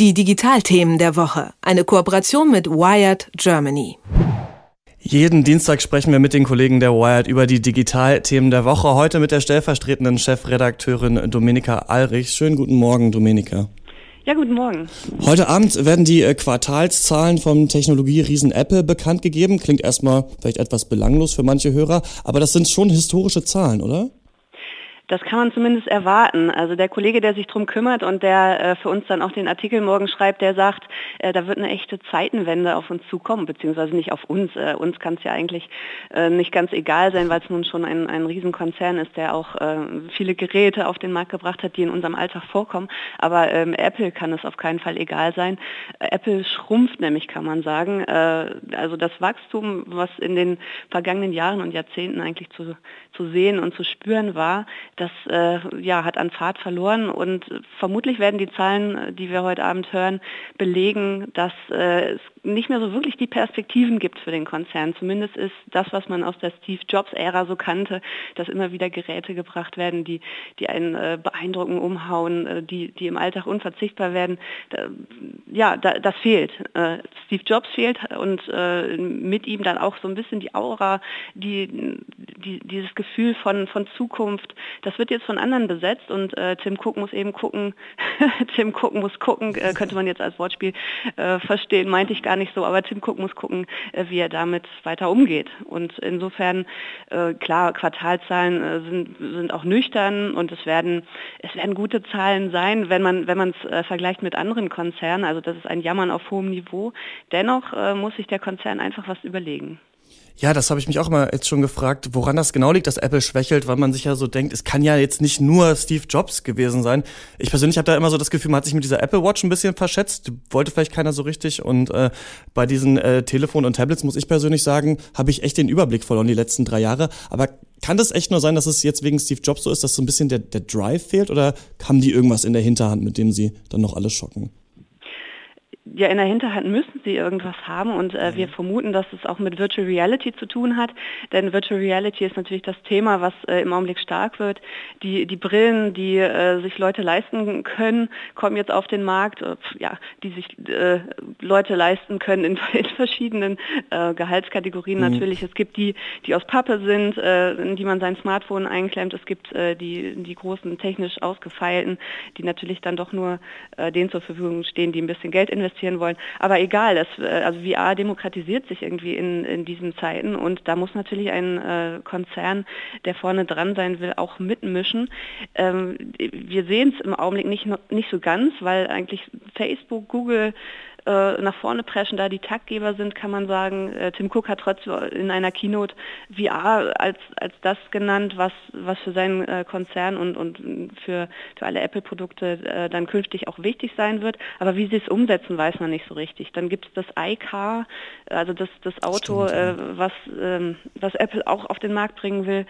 Die Digitalthemen der Woche. Eine Kooperation mit Wired Germany. Jeden Dienstag sprechen wir mit den Kollegen der Wired über die Digitalthemen der Woche. Heute mit der stellvertretenden Chefredakteurin Dominika Alrich. Schönen guten Morgen, Dominika. Ja, guten Morgen. Heute Abend werden die äh, Quartalszahlen vom Technologieriesen Apple bekannt gegeben. Klingt erstmal vielleicht etwas belanglos für manche Hörer, aber das sind schon historische Zahlen, oder? Das kann man zumindest erwarten. Also der Kollege, der sich darum kümmert und der äh, für uns dann auch den Artikel morgen schreibt, der sagt, äh, da wird eine echte Zeitenwende auf uns zukommen, beziehungsweise nicht auf uns. Äh, uns kann es ja eigentlich äh, nicht ganz egal sein, weil es nun schon ein, ein Riesenkonzern ist, der auch äh, viele Geräte auf den Markt gebracht hat, die in unserem Alltag vorkommen. Aber ähm, Apple kann es auf keinen Fall egal sein. Apple schrumpft nämlich, kann man sagen. Äh, also das Wachstum, was in den vergangenen Jahren und Jahrzehnten eigentlich zu, zu sehen und zu spüren war, das äh, ja, hat an Fahrt verloren und vermutlich werden die Zahlen, die wir heute Abend hören, belegen, dass äh, es nicht mehr so wirklich die Perspektiven gibt für den Konzern. Zumindest ist das, was man aus der Steve Jobs-Ära so kannte, dass immer wieder Geräte gebracht werden, die, die einen äh, beeindrucken, umhauen, äh, die, die im Alltag unverzichtbar werden. Da, ja, da, das fehlt. Äh, Steve Jobs fehlt und äh, mit ihm dann auch so ein bisschen die Aura, die, die, dieses Gefühl von, von Zukunft. Das wird jetzt von anderen besetzt und äh, Tim Cook muss eben gucken, Tim Cook muss gucken, äh, könnte man jetzt als Wortspiel verstehen, meinte ich gar nicht so, aber Tim Cook muss gucken, äh, wie er damit weiter umgeht. Und insofern, äh, klar, Quartalzahlen äh, sind, sind auch nüchtern und es werden, es werden gute Zahlen sein, wenn man es vergleicht mit anderen Konzernen. Also das ist ein Jammern auf hohem Niveau. Dennoch muss sich der Konzern einfach was überlegen. Ja, das habe ich mich auch immer jetzt schon gefragt, woran das genau liegt, dass Apple schwächelt, weil man sich ja so denkt, es kann ja jetzt nicht nur Steve Jobs gewesen sein. Ich persönlich habe da immer so das Gefühl, man hat sich mit dieser Apple Watch ein bisschen verschätzt, wollte vielleicht keiner so richtig. Und äh, bei diesen äh, Telefon und Tablets muss ich persönlich sagen, habe ich echt den Überblick verloren die letzten drei Jahre. Aber kann das echt nur sein, dass es jetzt wegen Steve Jobs so ist, dass so ein bisschen der, der Drive fehlt? Oder haben die irgendwas in der Hinterhand, mit dem sie dann noch alles schocken? Ja in der Hinterhand müssen sie irgendwas haben und äh, wir mhm. vermuten, dass es auch mit Virtual Reality zu tun hat, denn Virtual Reality ist natürlich das Thema, was äh, im Augenblick stark wird. Die, die Brillen, die äh, sich Leute leisten können, kommen jetzt auf den Markt, äh, ja, die sich äh, Leute leisten können in, in verschiedenen äh, Gehaltskategorien mhm. natürlich. Es gibt die, die aus Pappe sind, in die man sein Smartphone einklemmt. Es gibt die, die großen technisch ausgefeilten, die natürlich dann doch nur denen zur Verfügung stehen, die ein bisschen Geld investieren investieren wollen. Aber egal, das, äh, also VR demokratisiert sich irgendwie in, in diesen Zeiten und da muss natürlich ein äh, Konzern, der vorne dran sein will, auch mitmischen. Ähm, wir sehen es im Augenblick nicht, nicht so ganz, weil eigentlich Facebook, Google, äh, nach vorne preschen, da die Taktgeber sind, kann man sagen. Äh, Tim Cook hat trotzdem in einer Keynote VR als, als das genannt, was, was für seinen äh, Konzern und, und für, für alle Apple-Produkte dann künftig auch wichtig sein wird. Aber wie sie es umsetzen, weiß man nicht so richtig. Dann gibt es das iCar, also das, das Auto, Stimmt, ja. was, ähm, was Apple auch auf den Markt bringen will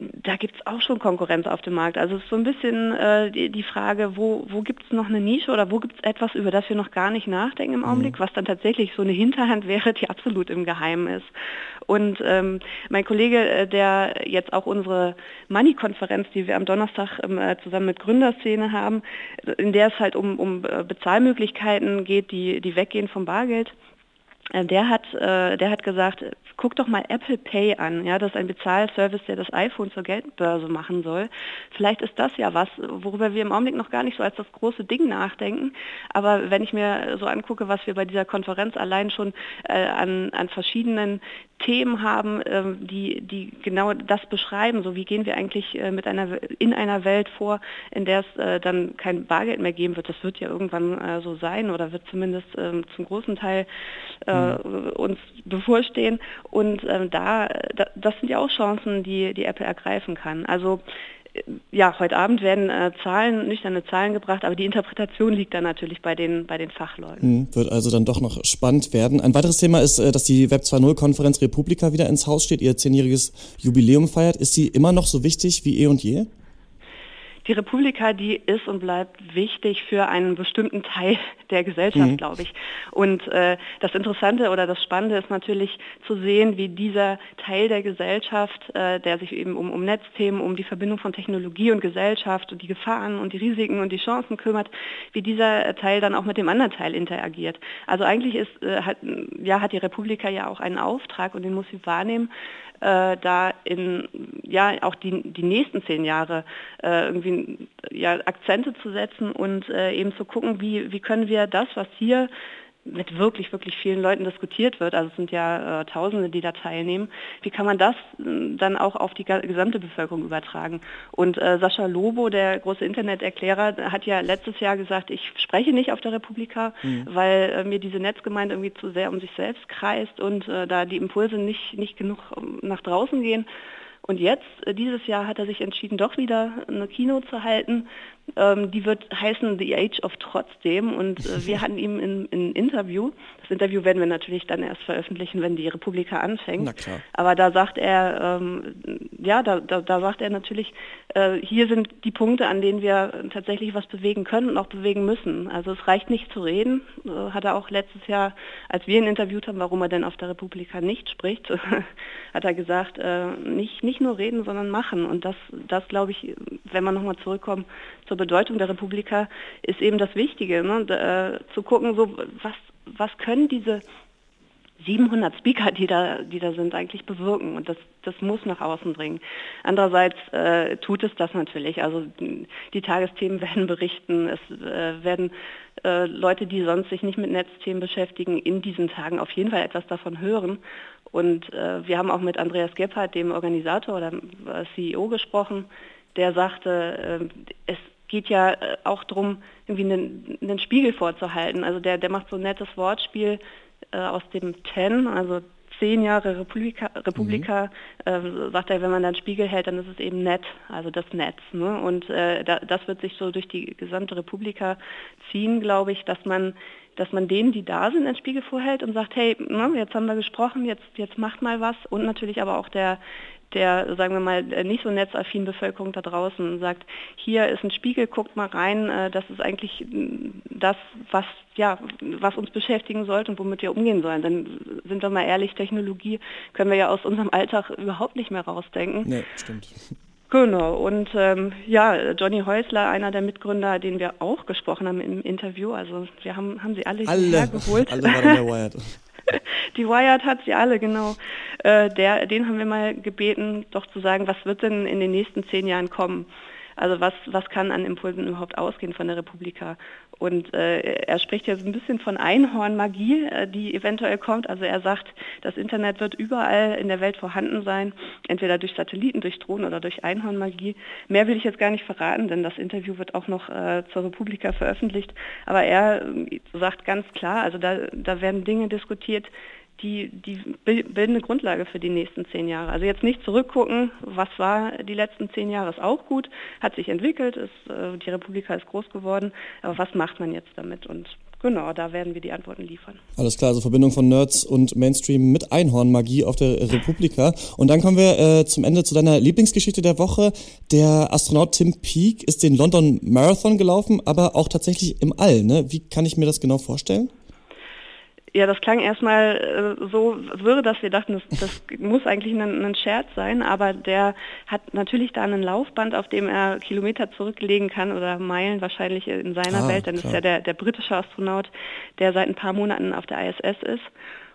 da gibt es auch schon Konkurrenz auf dem Markt. Also es ist so ein bisschen äh, die, die, Frage, wo, wo gibt es noch eine Nische oder wo gibt es etwas, über das wir noch gar nicht nachdenken im Augenblick, mhm. was dann tatsächlich so eine Hinterhand wäre, die absolut im Geheimen ist. Und ähm, mein Kollege, äh, der jetzt auch unsere Money-Konferenz, die wir am Donnerstag äh, zusammen mit Gründerszene haben, in der es halt um, um äh, Bezahlmöglichkeiten geht, die, die weggehen vom Bargeld, äh, der hat, der hat gesagt, guck doch mal Apple Pay an. Ja, das ist ein Bezahlservice, der das iPhone zur Geldbörse machen soll. Vielleicht ist das ja was, worüber wir im Augenblick noch gar nicht so als das große Ding nachdenken. Aber wenn ich mir so angucke, was wir bei dieser Konferenz allein schon äh, an, an verschiedenen Themen haben, ähm, die, die genau das beschreiben, so wie gehen wir eigentlich äh, mit einer, in einer Welt vor, in der es äh, dann kein Bargeld mehr geben wird. Das wird ja irgendwann äh, so sein oder wird zumindest ähm, zum großen Teil mhm. uns bevorstehen. Und ähm, da, das sind ja auch Chancen, die, die Apple ergreifen kann. Also ja, heute Abend werden äh, Zahlen, nüchterne Zahlen gebracht, aber die Interpretation liegt dann natürlich bei den, bei den Fachleuten. Hm, wird also dann doch noch spannend werden. Ein weiteres Thema ist, äh, dass die Web 2.0-Konferenz Republika wieder ins Haus steht, ihr zehnjähriges Jubiläum feiert. Ist sie immer noch so wichtig wie eh und je? Die Republika, die ist und bleibt wichtig für einen bestimmten Teil der Gesellschaft, mhm. glaube ich. Und äh, das Interessante oder das Spannende ist natürlich zu sehen, wie dieser Teil der Gesellschaft, äh, der sich eben um, um Netzthemen, um die Verbindung von Technologie und Gesellschaft und die Gefahren und die Risiken und die Chancen kümmert, wie dieser Teil dann auch mit dem anderen Teil interagiert. Also eigentlich ist, äh, hat, ja, hat die Republika ja auch einen Auftrag und den muss sie wahrnehmen äh, da in ja auch die, die nächsten zehn Jahre äh, irgendwie ja, Akzente zu setzen und äh, eben zu gucken, wie, wie können wir das, was hier mit wirklich, wirklich vielen Leuten diskutiert wird, also es sind ja äh, Tausende, die da teilnehmen, wie kann man das äh, dann auch auf die gesamte Bevölkerung übertragen? Und äh, Sascha Lobo, der große Interneterklärer, hat ja letztes Jahr gesagt, ich spreche nicht auf der Republika, mhm. weil äh, mir diese Netzgemeinde irgendwie zu sehr um sich selbst kreist und äh, da die Impulse nicht, nicht genug nach draußen gehen. Und jetzt, äh, dieses Jahr, hat er sich entschieden, doch wieder eine Kino zu halten. Ähm, die wird heißen The Age of Trotzdem. Und äh, wir hatten ihm in, in Interview, das Interview werden wir natürlich dann erst veröffentlichen, wenn die Republika anfängt. Aber da sagt er, ähm, ja, da, da, da, sagt er natürlich, hier sind die Punkte, an denen wir tatsächlich was bewegen können und auch bewegen müssen. Also es reicht nicht zu reden, äh, hat er auch letztes Jahr, als wir ihn interviewt haben, warum er denn auf der Republika nicht spricht, hat er gesagt, äh, nicht, nicht nur reden, sondern machen. Und das, das glaube ich, wenn man nochmal zurückkommt zur Bedeutung der Republika, ist eben das Wichtige, ne? äh, zu gucken, so was, was können diese 700 Speaker, die da, die da sind, eigentlich bewirken. Und das, das muss nach außen dringen. Andererseits äh, tut es das natürlich. Also die Tagesthemen werden berichten. Es äh, werden äh, Leute, die sonst sich nicht mit Netzthemen beschäftigen, in diesen Tagen auf jeden Fall etwas davon hören. Und äh, wir haben auch mit Andreas Gebhardt, dem Organisator oder äh, CEO, gesprochen. Der sagte, äh, es geht ja auch darum, irgendwie einen, einen Spiegel vorzuhalten. Also der, der macht so ein nettes Wortspiel äh, aus dem TEN, also zehn Jahre Republika, Republika mhm. äh, sagt er, wenn man dann Spiegel hält, dann ist es eben nett, also das Netz. Ne? Und äh, da, das wird sich so durch die gesamte Republika ziehen, glaube ich, dass man dass man denen, die da sind, einen Spiegel vorhält und sagt, hey, ne, jetzt haben wir gesprochen, jetzt, jetzt macht mal was und natürlich aber auch der, der, sagen wir mal, nicht so netzaffinen Bevölkerung da draußen sagt, hier ist ein Spiegel, guckt mal rein, äh, das ist eigentlich mm, das, was, ja, was uns beschäftigen sollte und womit wir umgehen sollen. Dann sind wir mal ehrlich, Technologie können wir ja aus unserem Alltag überhaupt nicht mehr rausdenken. Nee, stimmt. Genau, und ähm, ja, Johnny Häusler, einer der Mitgründer, den wir auch gesprochen haben im Interview, also wir haben, haben sie alle, alle hergeholt. Alle waren der Wired. Die Wired hat sie alle, genau. Äh, der, den haben wir mal gebeten, doch zu sagen, was wird denn in den nächsten zehn Jahren kommen? Also was, was kann an Impulsen überhaupt ausgehen von der Republika? Und äh, er spricht so ein bisschen von Einhornmagie, äh, die eventuell kommt. Also er sagt, das Internet wird überall in der Welt vorhanden sein, entweder durch Satelliten, durch Drohnen oder durch Einhornmagie. Mehr will ich jetzt gar nicht verraten, denn das Interview wird auch noch äh, zur Republika veröffentlicht. Aber er äh, sagt ganz klar, also da, da werden Dinge diskutiert, die, die bilden eine Grundlage für die nächsten zehn Jahre. Also jetzt nicht zurückgucken, was war die letzten zehn Jahre, ist auch gut, hat sich entwickelt, ist, äh, die Republika ist groß geworden, aber was macht man jetzt damit? Und Genau, da werden wir die Antworten liefern. Alles klar, also Verbindung von Nerds und Mainstream mit Einhornmagie auf der Republika. Und dann kommen wir äh, zum Ende zu deiner Lieblingsgeschichte der Woche. Der Astronaut Tim Peake ist den London Marathon gelaufen, aber auch tatsächlich im All. Ne? Wie kann ich mir das genau vorstellen? Ja, das klang erstmal äh, so wirre, dass wir dachten, das, das muss eigentlich ein, ein, Scherz sein, aber der hat natürlich da einen Laufband, auf dem er Kilometer zurücklegen kann oder Meilen wahrscheinlich in seiner ah, Welt. Dann klar. ist ja der, der britische Astronaut, der seit ein paar Monaten auf der ISS ist.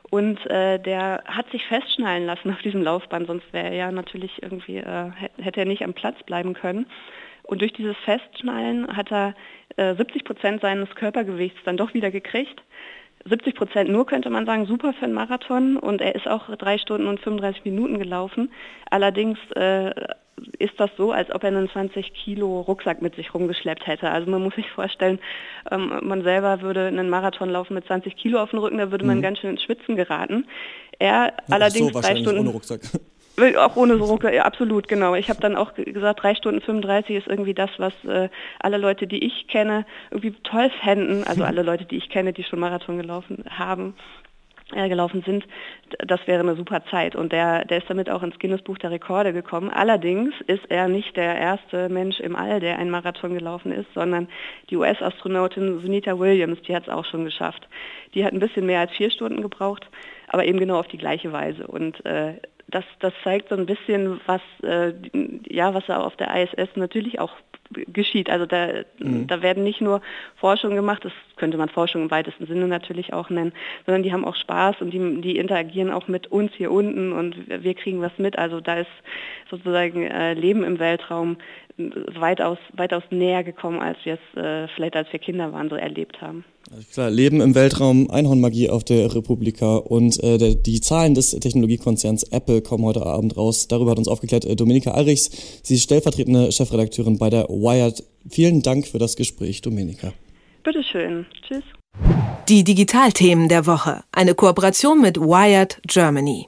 Und äh, der hat sich festschnallen lassen auf diesem Laufband, sonst wäre er ja natürlich irgendwie, äh, hätte er nicht am Platz bleiben können. Und durch dieses Festschnallen hat er äh, 70 Prozent seines Körpergewichts dann doch wieder gekriegt. 70 Prozent nur könnte man sagen, super für einen Marathon und er ist auch drei Stunden und 35 Minuten gelaufen. Allerdings äh, ist das so, als ob er einen 20 Kilo Rucksack mit sich rumgeschleppt hätte. Also man muss sich vorstellen, ähm, man selber würde einen Marathon laufen mit 20 Kilo auf dem Rücken, da würde man mhm. ganz schön ins Schwitzen geraten. Er ja, allerdings so, drei Stunden ohne Rucksack. Auch ohne Rucksack, ja, absolut, genau. Ich habe dann auch gesagt, drei Stunden 35 ist irgendwie das, was äh, alle Leute, die ich kenne, irgendwie toll fänden. Also alle Leute, die ich kenne, die schon Marathon gelaufen haben. äh, gelaufen sind, das wäre eine super Zeit. Und der, der ist damit auch ins Guinness-Buch der Rekorde gekommen. Allerdings ist er nicht der erste Mensch im All, der einen Marathon gelaufen ist, sondern die US-Astronautin Sunita Williams, die hat es auch schon geschafft. Die hat ein bisschen mehr als vier Stunden gebraucht, aber eben genau auf die gleiche Weise. Und äh, das, das zeigt so ein bisschen, was, äh, ja, was auf der ISS natürlich auch geschieht. Also da, mhm. da werden nicht nur Forschung gemacht, das könnte man Forschung im weitesten Sinne natürlich auch nennen, sondern die haben auch Spaß und die, die interagieren auch mit uns hier unten und wir kriegen was mit. Also da ist sozusagen äh, Leben im Weltraum weitaus, weitaus näher gekommen, als wir es äh, vielleicht als wir Kinder waren, so erlebt haben. Also klar, Leben im Weltraum, Einhornmagie auf der Republika und äh, der, die Zahlen des Technologiekonzerns Apple kommen heute Abend raus. Darüber hat uns aufgeklärt äh, Dominika Alrichs. Sie ist stellvertretende Chefredakteurin bei der Wired. Vielen Dank für das Gespräch, Dominika. Bitteschön. Tschüss. Die Digitalthemen der Woche. Eine Kooperation mit Wired Germany.